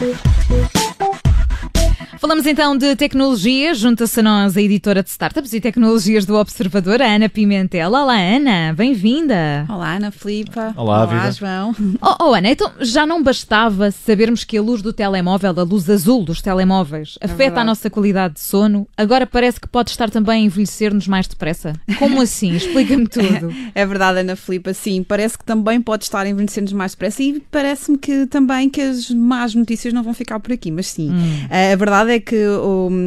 Thank you. Falamos então de tecnologia, junta-se a nós a editora de startups e tecnologias do Observador, a Ana Pimentel. Olá, Ana, bem-vinda. Olá, Ana Filipa. Olá, Olá Vida. João. Oh, oh, Ana, então já não bastava sabermos que a luz do telemóvel, a luz azul dos telemóveis, afeta a nossa qualidade de sono, agora parece que pode estar também a envelhecer-nos mais depressa. Como assim? Explica-me tudo. É verdade, Ana Filipa, sim. Parece que também pode estar a envelhecer-nos mais depressa e parece-me que também que as más notícias não vão ficar por aqui, mas sim. A verdade é que,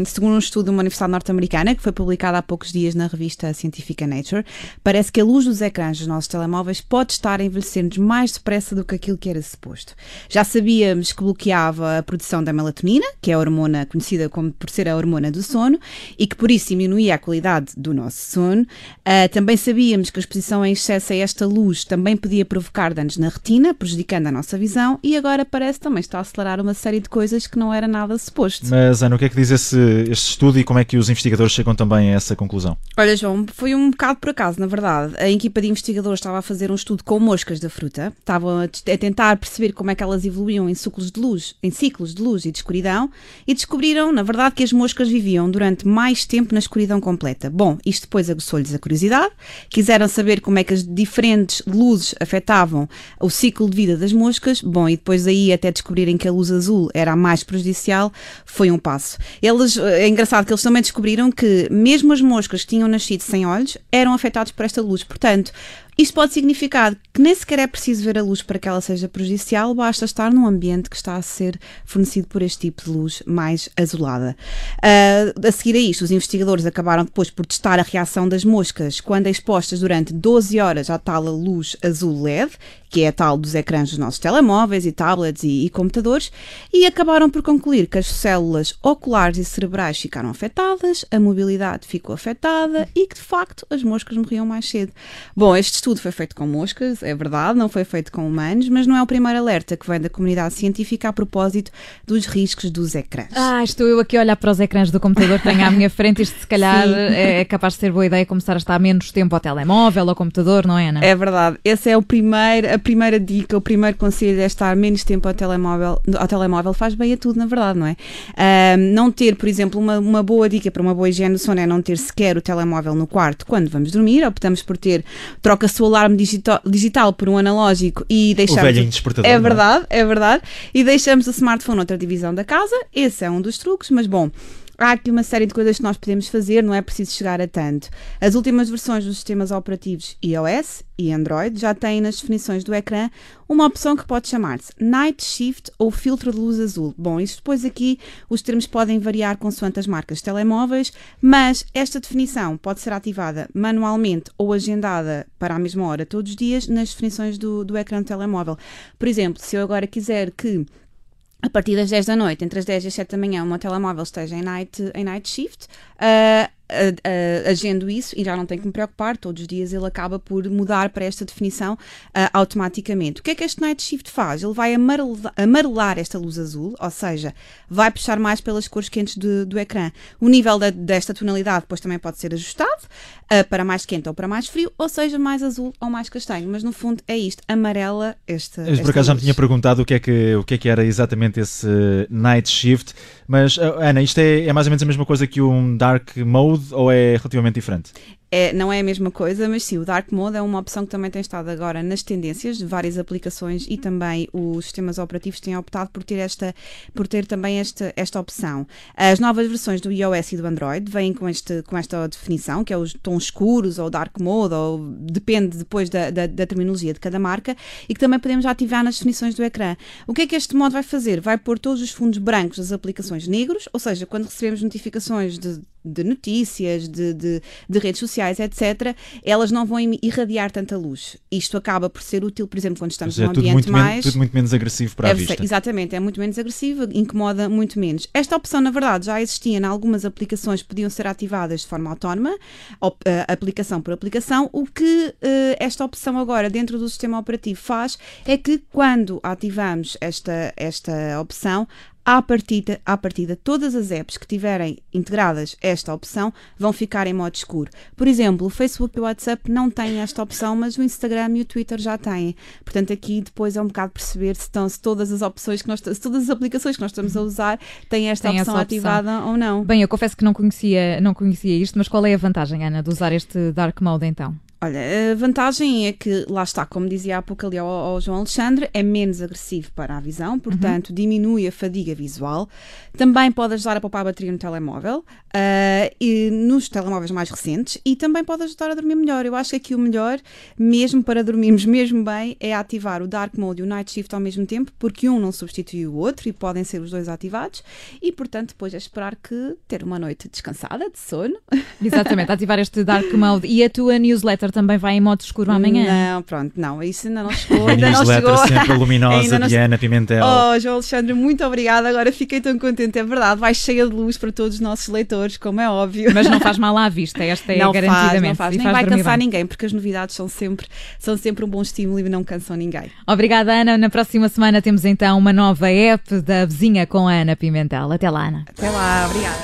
segundo um estudo de uma universidade norte-americana, que foi publicado há poucos dias na revista científica Nature, parece que a luz dos ecrãs dos nossos telemóveis pode estar a envelhecer-nos mais depressa do que aquilo que era suposto. Já sabíamos que bloqueava a produção da melatonina, que é a hormona conhecida como por ser a hormona do sono, e que por isso diminuía a qualidade do nosso sono. Ah, também sabíamos que a exposição em excesso a esta luz também podia provocar danos na retina, prejudicando a nossa visão, e agora parece também estar a acelerar uma série de coisas que não era nada suposto. Mas, O que é que diz esse, este estudo e como é que os investigadores chegam também a essa conclusão? Olha, João, foi um bocado por acaso, na verdade. A equipa de investigadores estava a fazer um estudo com moscas da fruta, estavam a, a tentar perceber como é que elas evoluíam em ciclos de luz, em ciclos de luz e de escuridão, e descobriram, na verdade, que as moscas viviam durante mais tempo na escuridão completa. Bom, isto depois aguçou-lhes a curiosidade, quiseram saber como é que as diferentes luzes afetavam o ciclo de vida das moscas. Bom, e depois aí até descobrirem que a luz azul era a mais prejudicial, foi um passo. Eles, é engraçado que eles também descobriram que mesmo as moscas que tinham nascido sem olhos eram afetados por esta luz. Portanto, isto pode significar que nem sequer é preciso ver a luz para que ela seja prejudicial, basta estar num ambiente que está a ser fornecido por este tipo de luz mais azulada. Ah, a seguir a isto, os investigadores acabaram depois por testar a reação das moscas quando expostas durante 12 horas à tal luz azul LED, que é a tal dos ecrãs dos nossos telemóveis e tablets e, e computadores, e acabaram por concluir que as células oculares e cerebrais ficaram afetadas, a mobilidade ficou afetada e que de facto as moscas morriam mais cedo. Bom, este estudo foi feito com moscas, é verdade, não foi feito com humanos, mas não é o primeiro alerta que vem da comunidade científica a propósito dos riscos dos ecrãs. Ah, estou eu aqui a olhar para os ecrãs do computador que tenho à minha frente. Isto, se calhar, Sim. é é capaz de ser boa ideia começar a estar menos tempo ao telemóvel, ao computador, não é, Ana? É verdade. Essa é o primeiro, a primeira dica, o primeiro conselho é estar menos tempo ao telemóvel. Ao telemóvel faz bem a tudo, na verdade, não é? Não ter, por exemplo, uma, uma boa dica para uma boa higiene do sono é não ter sequer o telemóvel no quarto quando vamos dormir. Optamos por ter, troca-se o alarme digital, digital por um analógico e deixamos. velhinho despertador, É é? verdade, é verdade. E deixamos o smartphone noutra divisão da casa. Esse é um dos truques, mas bom. Há aqui uma série de coisas que nós podemos fazer, não é preciso chegar a tanto. As últimas versões dos sistemas operativos iOS e Android já têm nas definições do ecrã uma opção que pode chamar-se Night Shift ou filtro de luz azul. Bom, isto depois aqui os termos podem variar consoante as marcas de telemóveis, mas esta definição pode ser ativada manualmente ou agendada para a mesma hora todos os dias nas definições do, do ecrã do telemóvel. Por exemplo, se eu agora quiser que a partir das 10 da noite, entre as 10 e as 7 da manhã, o meu telemóvel esteja em night, em night shift, ah, ah, agendo isso e já não tenho que me preocupar, todos os dias ele acaba por mudar para esta definição ah, automaticamente. O que é que este night shift faz? Ele vai amarela- amarelar esta luz azul, ou seja, vai puxar mais pelas cores quentes do, do ecrã. O nível da- desta tonalidade depois também pode ser ajustado ah, para mais quente ou para mais frio, ou seja, mais azul ou mais castanho, mas no fundo é isto, amarela esta. Eu por acaso já me tinha perguntado o que, é que, o que é que era exatamente esse night shift, mas ah, Ana, isto é, é mais ou menos a mesma coisa que um dark mode ou é relativamente diferente? É, não é a mesma coisa, mas sim, o Dark Mode é uma opção que também tem estado agora nas tendências de várias aplicações e também os sistemas operativos têm optado por ter, esta, por ter também esta, esta opção. As novas versões do iOS e do Android vêm com, este, com esta definição, que é os tons escuros ou Dark Mode, ou depende depois da, da, da terminologia de cada marca, e que também podemos ativar nas definições do ecrã. O que é que este modo vai fazer? Vai pôr todos os fundos brancos das aplicações negros, ou seja, quando recebemos notificações de de notícias, de, de, de redes sociais, etc., elas não vão irradiar tanta luz. Isto acaba por ser útil, por exemplo, quando estamos Mas é num ambiente mais. tudo muito menos agressivo para a É, vista. Exatamente, é muito menos agressivo, incomoda muito menos. Esta opção, na verdade, já existia em algumas aplicações que podiam ser ativadas de forma autónoma, eh, aplicação por aplicação. O que eh, esta opção agora dentro do sistema operativo faz é que quando ativamos esta, esta opção, à partida, à partida, todas as apps que tiverem integradas esta opção vão ficar em modo escuro. Por exemplo, o Facebook e o WhatsApp não têm esta opção, mas o Instagram e o Twitter já têm. Portanto, aqui depois é um bocado perceber se, estão, se todas as opções que nós, se todas as aplicações que nós estamos a usar têm esta Tem opção essa ativada ou não. Bem, eu confesso que não conhecia, não conhecia isto, mas qual é a vantagem, Ana, de usar este Dark Mode então? Olha, a vantagem é que, lá está, como dizia há pouco ali ao, ao João Alexandre, é menos agressivo para a visão, portanto, diminui a fadiga visual. Também pode ajudar a poupar a bateria no telemóvel, ah, e nos telemóveis mais recentes, e também pode ajudar a dormir melhor. Eu acho que aqui o melhor, mesmo para dormirmos mesmo bem, é ativar o Dark Mode e o Night Shift ao mesmo tempo, porque um não substitui o outro e podem ser os dois ativados, e portanto, depois é esperar que ter uma noite descansada, de sono. Exatamente, ativar este Dark Mode. E a tua newsletter também vai em modo escuro amanhã? Não, pronto, não, isso ainda não chegou. A Ainda não chegou. sempre luminosa Ainda não de Ana Pimentel. Oh, João Alexandre, muito obrigada. Agora fiquei tão contente, é verdade. Vai cheia de luz para todos os nossos leitores, como é óbvio. Mas não faz mal à vista, esta é não garantidamente. faz, não faz. Nem faz vai cansar bem. ninguém, porque as novidades são sempre, são sempre um bom estímulo e não cansam ninguém. Obrigada, Ana. Na próxima semana temos então uma nova app da vizinha com a Ana Pimentel. Até lá, Ana. Até lá, obrigada.